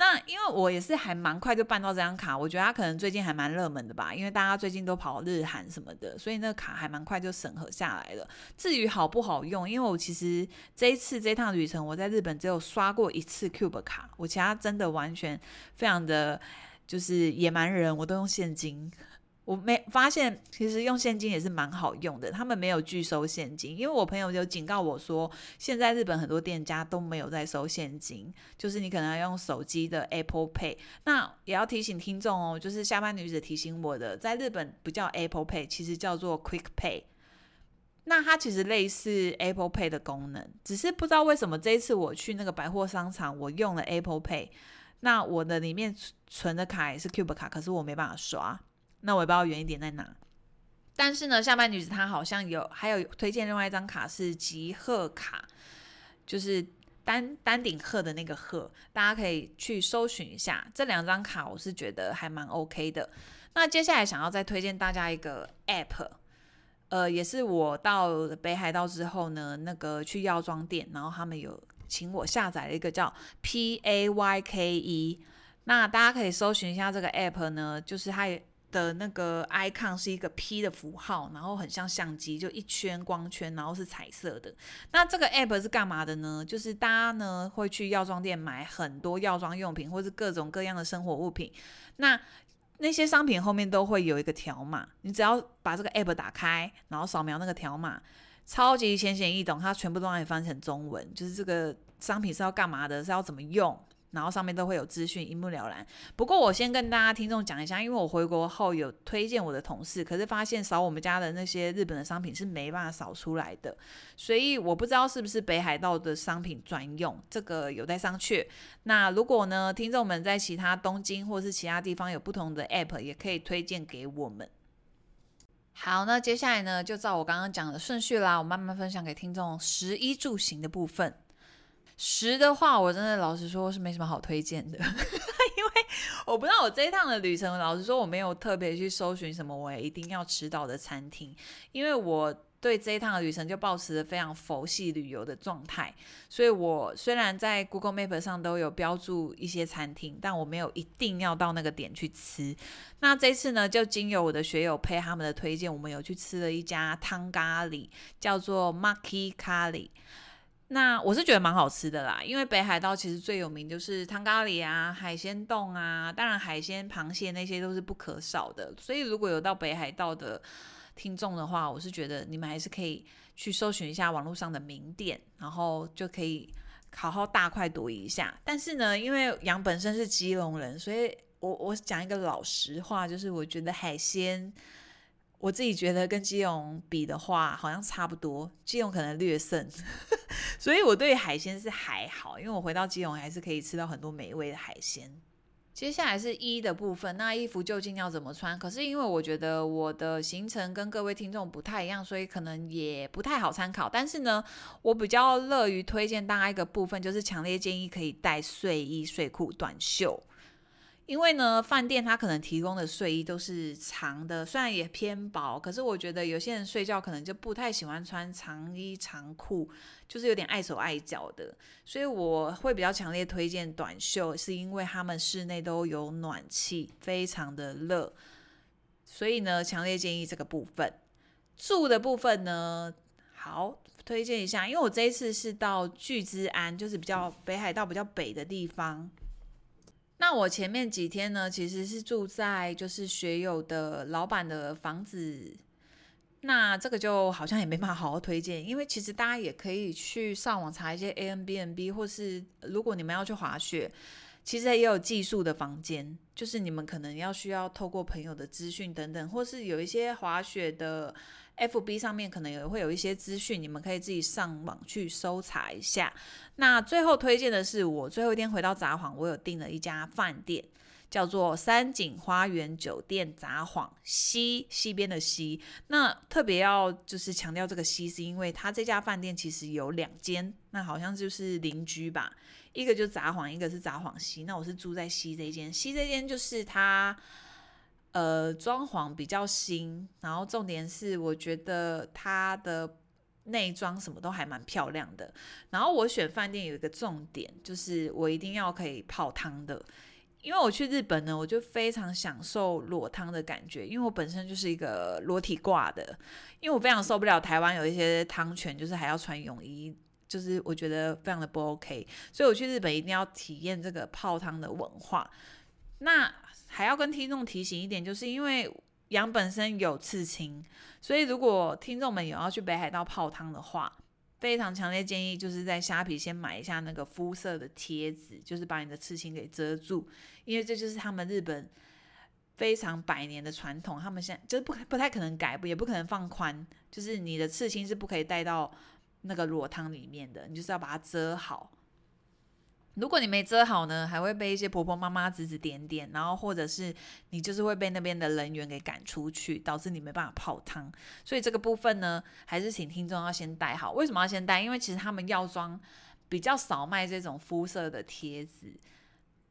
那因为我也是还蛮快就办到这张卡，我觉得它可能最近还蛮热门的吧，因为大家最近都跑日韩什么的，所以那个卡还蛮快就审核下来了。至于好不好用，因为我其实这一次这趟旅程我在日本只有刷过一次 Cube 卡，我其他真的完全非常的就是野蛮人，我都用现金。我没发现，其实用现金也是蛮好用的。他们没有拒收现金，因为我朋友就警告我说，现在日本很多店家都没有在收现金，就是你可能要用手机的 Apple Pay。那也要提醒听众哦，就是下班女子提醒我的，在日本不叫 Apple Pay，其实叫做 Quick Pay。那它其实类似 Apple Pay 的功能，只是不知道为什么这一次我去那个百货商场，我用了 Apple Pay，那我的里面存的卡也是 Cube 卡，可是我没办法刷。那我也不知道原因点在哪，但是呢，下班女子她好像有还有推荐另外一张卡是集贺卡，就是丹丹顶鹤的那个鹤，大家可以去搜寻一下这两张卡，我是觉得还蛮 OK 的。那接下来想要再推荐大家一个 App，呃，也是我到北海道之后呢，那个去药妆店，然后他们有请我下载了一个叫 Payke，那大家可以搜寻一下这个 App 呢，就是它也。的那个 icon 是一个 P 的符号，然后很像相机，就一圈光圈，然后是彩色的。那这个 app 是干嘛的呢？就是大家呢会去药妆店买很多药妆用品，或是各种各样的生活物品。那那些商品后面都会有一个条码，你只要把这个 app 打开，然后扫描那个条码，超级浅显易懂，它全部都让你翻成中文，就是这个商品是要干嘛的，是要怎么用。然后上面都会有资讯，一目了然。不过我先跟大家听众讲一下，因为我回国后有推荐我的同事，可是发现扫我们家的那些日本的商品是没办法扫出来的，所以我不知道是不是北海道的商品专用，这个有待商榷。那如果呢，听众们在其他东京或是其他地方有不同的 App，也可以推荐给我们。好，那接下来呢，就照我刚刚讲的顺序啦，我慢慢分享给听众食衣住行的部分。食的话，我真的老实说是没什么好推荐的，*laughs* 因为我不知道我这一趟的旅程，老实说我没有特别去搜寻什么我也一定要吃到的餐厅，因为我对这一趟的旅程就抱持着非常佛系旅游的状态，所以我虽然在 Google Map 上都有标注一些餐厅，但我没有一定要到那个点去吃。那这次呢，就经由我的学友配他们的推荐，我们有去吃了一家汤咖喱，叫做 Maki 咖喱。那我是觉得蛮好吃的啦，因为北海道其实最有名就是汤咖喱啊、海鲜冻啊，当然海鲜、螃蟹那些都是不可少的。所以如果有到北海道的听众的话，我是觉得你们还是可以去搜寻一下网络上的名店，然后就可以好好大快朵颐一下。但是呢，因为杨本身是基隆人，所以我我讲一个老实话，就是我觉得海鲜。我自己觉得跟基隆比的话，好像差不多，基隆可能略胜，*laughs* 所以我对海鲜是还好，因为我回到基隆还是可以吃到很多美味的海鲜。接下来是衣的部分，那衣服究竟要怎么穿？可是因为我觉得我的行程跟各位听众不太一样，所以可能也不太好参考。但是呢，我比较乐于推荐大家一个部分，就是强烈建议可以带睡衣、睡裤、短袖。因为呢，饭店它可能提供的睡衣都是长的，虽然也偏薄，可是我觉得有些人睡觉可能就不太喜欢穿长衣长裤，就是有点碍手碍脚的，所以我会比较强烈推荐短袖，是因为他们室内都有暖气，非常的热，所以呢，强烈建议这个部分。住的部分呢，好推荐一下，因为我这一次是到具知安，就是比较北海道比较北的地方。那我前面几天呢，其实是住在就是学友的老板的房子，那这个就好像也没办法好好推荐，因为其实大家也可以去上网查一些 Airbnb，或是如果你们要去滑雪，其实也有寄宿的房间，就是你们可能要需要透过朋友的资讯等等，或是有一些滑雪的 FB 上面可能也会有一些资讯，你们可以自己上网去搜查一下。那最后推荐的是，我最后一天回到札幌，我有订了一家饭店。叫做三井花园酒店札幌西西边的西，那特别要就是强调这个西，是因为它这家饭店其实有两间，那好像就是邻居吧，一个就札幌，一个是札幌西。那我是住在西这间，西这间就是它呃装潢比较新，然后重点是我觉得它的内装什么都还蛮漂亮的。然后我选饭店有一个重点，就是我一定要可以泡汤的。因为我去日本呢，我就非常享受裸汤的感觉，因为我本身就是一个裸体挂的，因为我非常受不了台湾有一些汤泉，就是还要穿泳衣，就是我觉得非常的不 OK，所以我去日本一定要体验这个泡汤的文化。那还要跟听众提醒一点，就是因为羊本身有刺青，所以如果听众们有要去北海道泡汤的话，非常强烈建议，就是在虾皮先买一下那个肤色的贴纸，就是把你的刺青给遮住，因为这就是他们日本非常百年的传统，他们现在就是不不太可能改，也不可能放宽，就是你的刺青是不可以带到那个裸汤里面的，你就是要把它遮好。如果你没遮好呢，还会被一些婆婆妈妈指指点点，然后或者是你就是会被那边的人员给赶出去，导致你没办法泡汤。所以这个部分呢，还是请听众要先带好。为什么要先带？因为其实他们药妆比较少卖这种肤色的贴纸，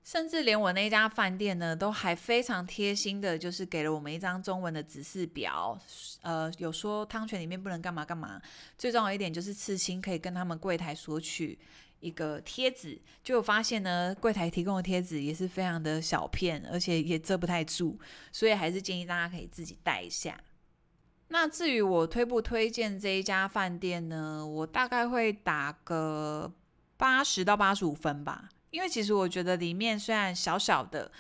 甚至连我那家饭店呢，都还非常贴心的，就是给了我们一张中文的指示表，呃，有说汤泉里面不能干嘛干嘛。最重要一点就是刺青可以跟他们柜台索取。一个贴纸，就发现呢，柜台提供的贴纸也是非常的小片，而且也遮不太住，所以还是建议大家可以自己带一下。那至于我推不推荐这一家饭店呢？我大概会打个八十到八十五分吧，因为其实我觉得里面虽然小小的。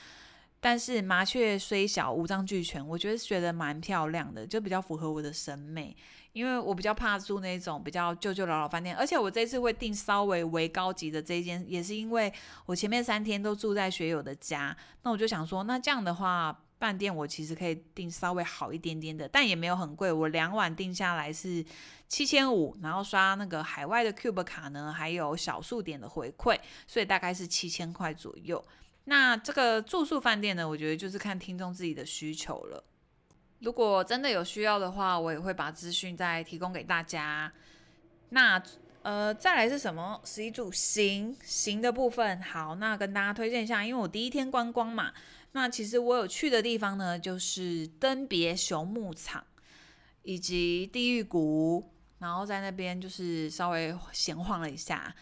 但是麻雀虽小，五脏俱全，我觉得觉得蛮漂亮的，就比较符合我的审美。因为我比较怕住那种比较旧旧老老饭店，而且我这次会订稍微为高级的这一间，也是因为我前面三天都住在学友的家，那我就想说，那这样的话，饭店我其实可以订稍微好一点点的，但也没有很贵。我两晚订下来是七千五，然后刷那个海外的 Cube 卡呢，还有小数点的回馈，所以大概是七千块左右。那这个住宿饭店呢，我觉得就是看听众自己的需求了。如果真的有需要的话，我也会把资讯再提供给大家。那呃，再来是什么？十一组行行的部分。好，那跟大家推荐一下，因为我第一天观光嘛。那其实我有去的地方呢，就是登别熊牧场以及地狱谷，然后在那边就是稍微闲晃了一下。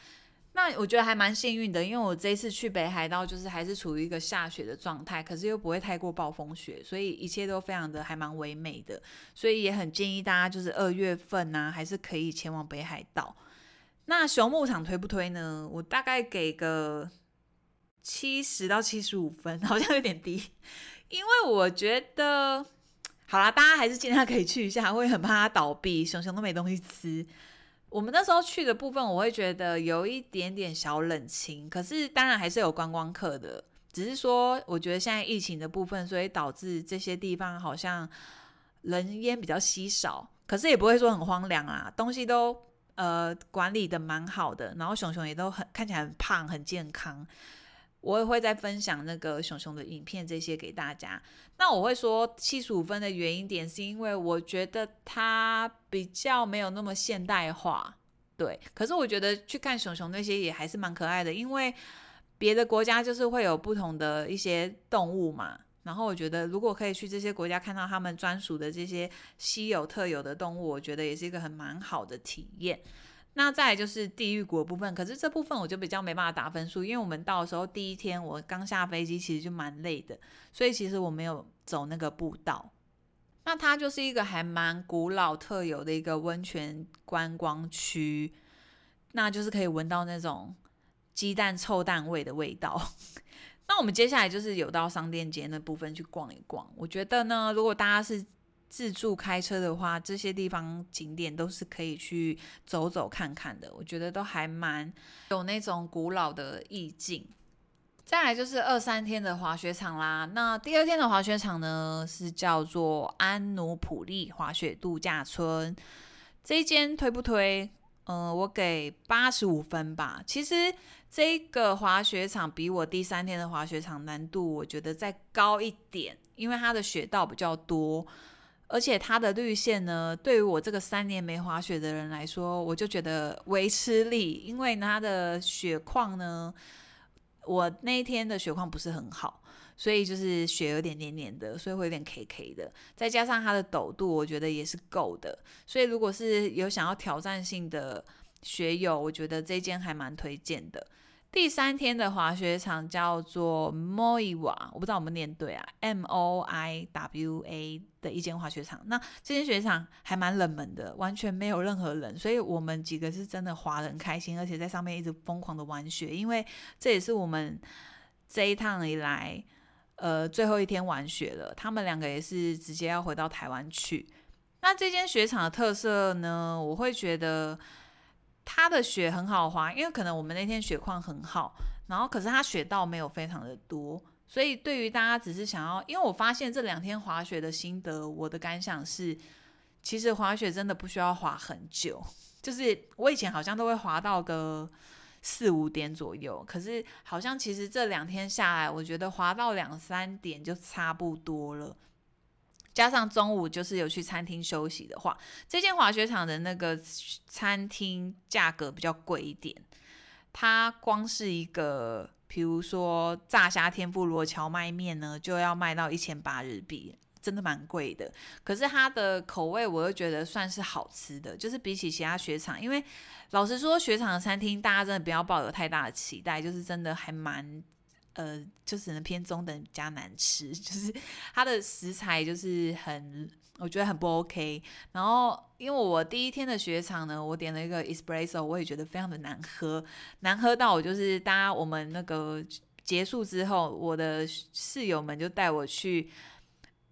那我觉得还蛮幸运的，因为我这一次去北海道就是还是处于一个下雪的状态，可是又不会太过暴风雪，所以一切都非常的还蛮唯美的，所以也很建议大家就是二月份呢、啊，还是可以前往北海道。那熊牧场推不推呢？我大概给个七十到七十五分，*laughs* 好像有点低，因为我觉得好啦，大家还是尽量可以去一下，会很怕它倒闭，熊熊都没东西吃。我们那时候去的部分，我会觉得有一点点小冷清，可是当然还是有观光客的，只是说我觉得现在疫情的部分，所以导致这些地方好像人烟比较稀少，可是也不会说很荒凉啊，东西都呃管理的蛮好的，然后熊熊也都很看起来很胖很健康。我也会再分享那个熊熊的影片这些给大家。那我会说七十五分的原因点是因为我觉得它比较没有那么现代化，对。可是我觉得去看熊熊那些也还是蛮可爱的，因为别的国家就是会有不同的一些动物嘛。然后我觉得如果可以去这些国家看到他们专属的这些稀有特有的动物，我觉得也是一个很蛮好的体验。那再来就是地狱谷的部分，可是这部分我就比较没办法打分数，因为我们到时候第一天我刚下飞机，其实就蛮累的，所以其实我没有走那个步道。那它就是一个还蛮古老特有的一个温泉观光区，那就是可以闻到那种鸡蛋臭蛋味的味道。*laughs* 那我们接下来就是有到商店街那部分去逛一逛，我觉得呢，如果大家是自助开车的话，这些地方景点都是可以去走走看看的，我觉得都还蛮有那种古老的意境。再来就是二三天的滑雪场啦。那第二天的滑雪场呢，是叫做安努普利滑雪度假村。这一间推不推？嗯、我给八十五分吧。其实这个滑雪场比我第三天的滑雪场难度，我觉得再高一点，因为它的雪道比较多，而且它的绿线呢，对于我这个三年没滑雪的人来说，我就觉得微吃力，因为它的雪况呢。我那一天的雪况不是很好，所以就是雪有点黏黏的，所以会有点 K K 的。再加上它的陡度，我觉得也是够的。所以如果是有想要挑战性的雪友，我觉得这间还蛮推荐的。第三天的滑雪场叫做 Moiwa，我不知道我们念对啊，M O I W A 的一间滑雪场。那这间雪场还蛮冷门的，完全没有任何人，所以我们几个是真的滑得很开心，而且在上面一直疯狂的玩雪，因为这也是我们这一趟以来呃最后一天玩雪了。他们两个也是直接要回到台湾去。那这间雪场的特色呢，我会觉得。它的雪很好滑，因为可能我们那天雪况很好，然后可是它雪道没有非常的多，所以对于大家只是想要，因为我发现这两天滑雪的心得，我的感想是，其实滑雪真的不需要滑很久，*laughs* 就是我以前好像都会滑到个四五点左右，可是好像其实这两天下来，我觉得滑到两三点就差不多了。加上中午就是有去餐厅休息的话，这间滑雪场的那个餐厅价格比较贵一点。它光是一个，比如说炸虾天妇罗荞麦面呢，就要卖到一千八日币，真的蛮贵的。可是它的口味，我又觉得算是好吃的，就是比起其他雪场，因为老实说，雪场的餐厅大家真的不要抱有太大的期待，就是真的还蛮。呃，就只能偏中等加难吃，*laughs* 就是它的食材就是很，我觉得很不 OK。然后，因为我第一天的雪场呢，我点了一个 espresso，我也觉得非常的难喝，难喝到我就是，大家我们那个结束之后，我的室友们就带我去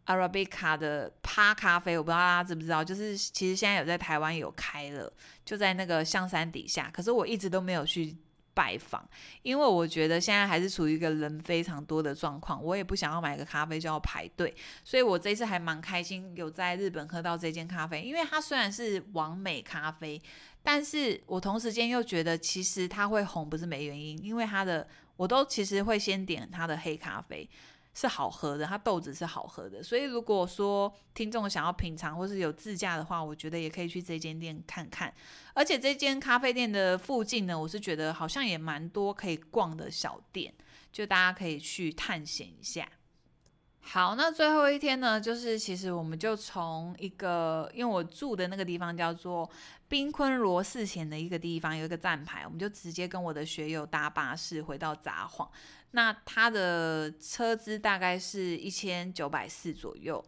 Arabica 的趴咖啡，我不知道大家知不知道，就是其实现在有在台湾有开了，就在那个象山底下，可是我一直都没有去。拜访，因为我觉得现在还是处于一个人非常多的状况，我也不想要买个咖啡就要排队，所以我这次还蛮开心有在日本喝到这间咖啡，因为它虽然是完美咖啡，但是我同时间又觉得其实它会红不是没原因，因为它的我都其实会先点它的黑咖啡。是好喝的，它豆子是好喝的，所以如果说听众想要品尝或是有自驾的话，我觉得也可以去这间店看看。而且这间咖啡店的附近呢，我是觉得好像也蛮多可以逛的小店，就大家可以去探险一下。好，那最后一天呢，就是其实我们就从一个，因为我住的那个地方叫做滨昆罗寺前的一个地方，有一个站牌，我们就直接跟我的学友搭巴士回到札幌。那他的车资大概是一千九百四左右，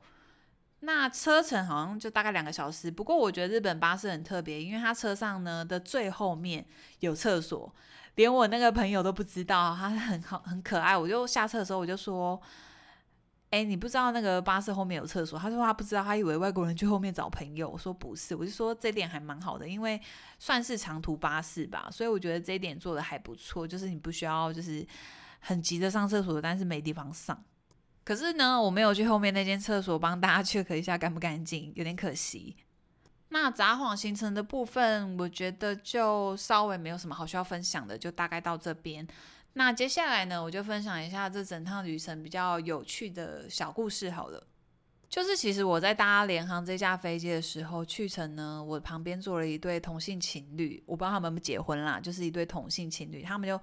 那车程好像就大概两个小时。不过我觉得日本巴士很特别，因为他车上呢的最后面有厕所，连我那个朋友都不知道，他很好很可爱。我就下车的时候我就说。哎，你不知道那个巴士后面有厕所？他说他不知道，他以为外国人去后面找朋友。我说不是，我就说这点还蛮好的，因为算是长途巴士吧，所以我觉得这一点做的还不错，就是你不需要就是很急着上厕所，但是没地方上。可是呢，我没有去后面那间厕所帮大家 *laughs* check 一下干不干净，有点可惜。那札幌行程的部分，我觉得就稍微没有什么好需要分享的，就大概到这边。那接下来呢，我就分享一下这整趟旅程比较有趣的小故事好了。就是其实我在搭联航这架飞机的时候，去程呢，我旁边坐了一对同性情侣，我不知道他们有结婚啦，就是一对同性情侣，他们就。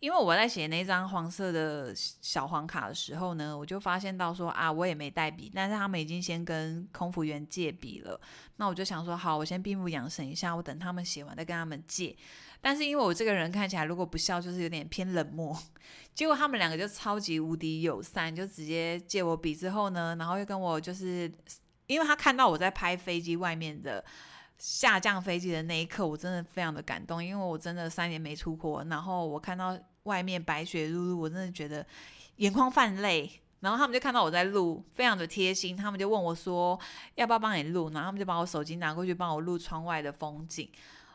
因为我在写那张黄色的小黄卡的时候呢，我就发现到说啊，我也没带笔，但是他们已经先跟空服员借笔了。那我就想说，好，我先闭目养神一下，我等他们写完再跟他们借。但是因为我这个人看起来如果不笑，就是有点偏冷漠。*laughs* 结果他们两个就超级无敌友善，就直接借我笔之后呢，然后又跟我就是，因为他看到我在拍飞机外面的。下降飞机的那一刻，我真的非常的感动，因为我真的三年没出国，然后我看到外面白雪如，我真的觉得眼眶泛泪。然后他们就看到我在录，非常的贴心，他们就问我说要不要帮你录，然后他们就把我手机拿过去帮我录窗外的风景，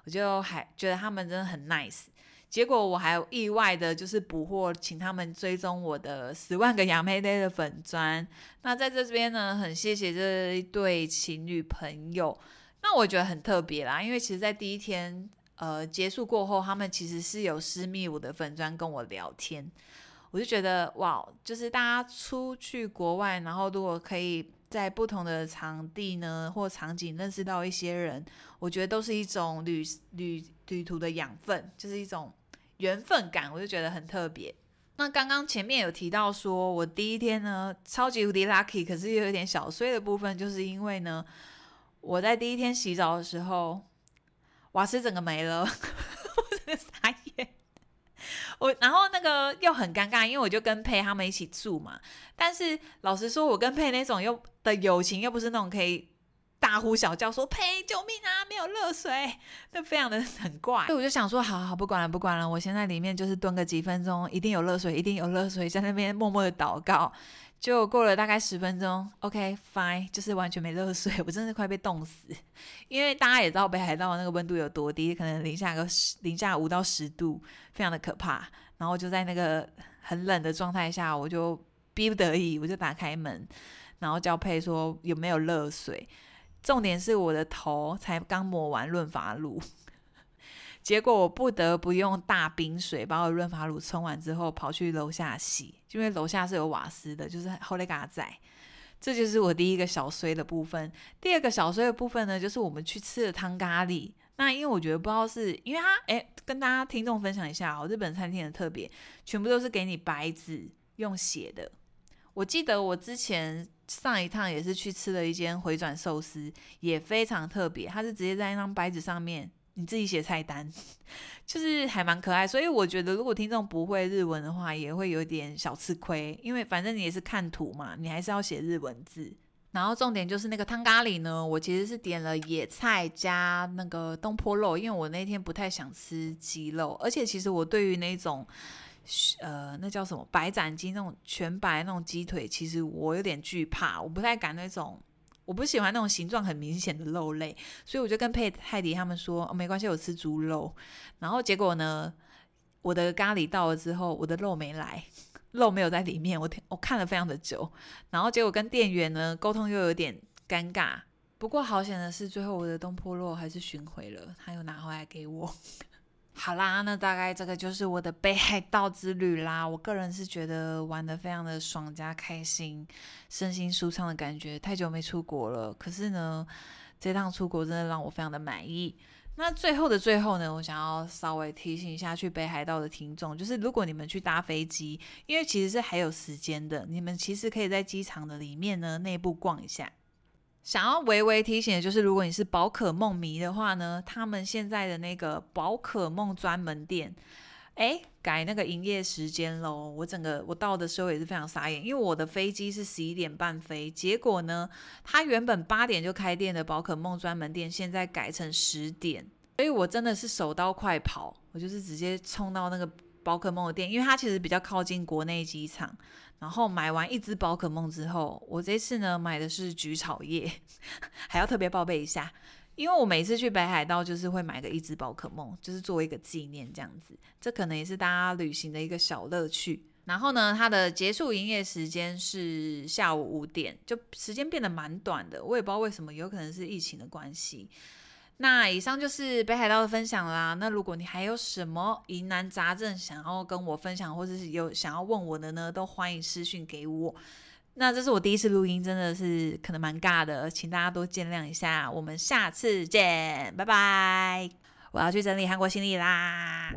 我就还觉得他们真的很 nice。结果我还有意外的就是补货，请他们追踪我的十万个亚美爹的粉砖。那在这边呢，很谢谢这一对情侣朋友。那我觉得很特别啦，因为其实，在第一天呃结束过后，他们其实是有私密我的粉砖跟我聊天。我就觉得哇，就是大家出去国外，然后如果可以在不同的场地呢或场景认识到一些人，我觉得都是一种旅旅旅途的养分，就是一种缘分感，我就觉得很特别。那刚刚前面有提到说我第一天呢超级无敌 lucky，可是又有点小衰的部分，就是因为呢我在第一天洗澡的时候，瓦斯整个没了，我然后那个又很尴尬，因为我就跟佩他们一起住嘛。但是老实说，我跟佩那种又的友情又不是那种可以大呼小叫说“佩救命啊，没有热水”，就非常的很怪。所以我就想说，好好不管了不管了，我先在里面就是蹲个几分钟，一定有热水，一定有热水，在那边默默的祷告。就过了大概十分钟，OK fine，就是完全没热水，*laughs* 我真的快被冻死。因为大家也知道北海道那个温度有多低，可能零下个十零下五到十度，非常的可怕。然后就在那个很冷的状态下，我就逼不得已，我就打开门，然后叫佩说有没有热水。重点是我的头才刚抹完润发露。结果我不得不用大冰水把我润发乳冲完之后，跑去楼下洗，因为楼下是有瓦斯的，就是后来嘎仔。这就是我第一个小衰的部分。第二个小衰的部分呢，就是我们去吃的汤咖喱。那因为我觉得不知道是因为它，诶，跟大家听众分享一下哦，日本餐厅的特别，全部都是给你白纸用写的。我记得我之前上一趟也是去吃了一间回转寿司，也非常特别，它是直接在那张白纸上面。你自己写菜单，*laughs* 就是还蛮可爱，所以我觉得如果听众不会日文的话，也会有点小吃亏，因为反正你也是看图嘛，你还是要写日文字。然后重点就是那个汤咖喱呢，我其实是点了野菜加那个东坡肉，因为我那天不太想吃鸡肉，而且其实我对于那种呃那叫什么白斩鸡那种全白那种鸡腿，其实我有点惧怕，我不太敢那种。我不喜欢那种形状很明显的肉类，所以我就跟佩泰迪他们说，哦，没关系，我吃猪肉。然后结果呢，我的咖喱到了之后，我的肉没来，肉没有在里面。我我看了非常的久，然后结果跟店员呢沟通又有点尴尬。不过好险的是，最后我的东坡肉还是寻回了，他又拿回来给我。好啦，那大概这个就是我的北海道之旅啦。我个人是觉得玩得非常的爽加开心，身心舒畅的感觉。太久没出国了，可是呢，这趟出国真的让我非常的满意。那最后的最后呢，我想要稍微提醒一下去北海道的听众，就是如果你们去搭飞机，因为其实是还有时间的，你们其实可以在机场的里面呢内部逛一下。想要微微提醒的就是，如果你是宝可梦迷的话呢，他们现在的那个宝可梦专门店，诶，改那个营业时间喽。我整个我到的时候也是非常傻眼，因为我的飞机是十一点半飞，结果呢，他原本八点就开店的宝可梦专门店，现在改成十点，所以我真的是手刀快跑，我就是直接冲到那个。宝可梦的店，因为它其实比较靠近国内机场。然后买完一只宝可梦之后，我这次呢买的是菊草叶，*laughs* 还要特别报备一下，因为我每次去北海道就是会买个一只宝可梦，就是作为一个纪念这样子。这可能也是大家旅行的一个小乐趣。然后呢，它的结束营业时间是下午五点，就时间变得蛮短的。我也不知道为什么，有可能是疫情的关系。那以上就是北海道的分享啦。那如果你还有什么疑难杂症想要跟我分享，或者是有想要问我的呢，都欢迎私讯给我。那这是我第一次录音，真的是可能蛮尬的，请大家多见谅一下。我们下次见，拜拜。我要去整理韩国行李啦。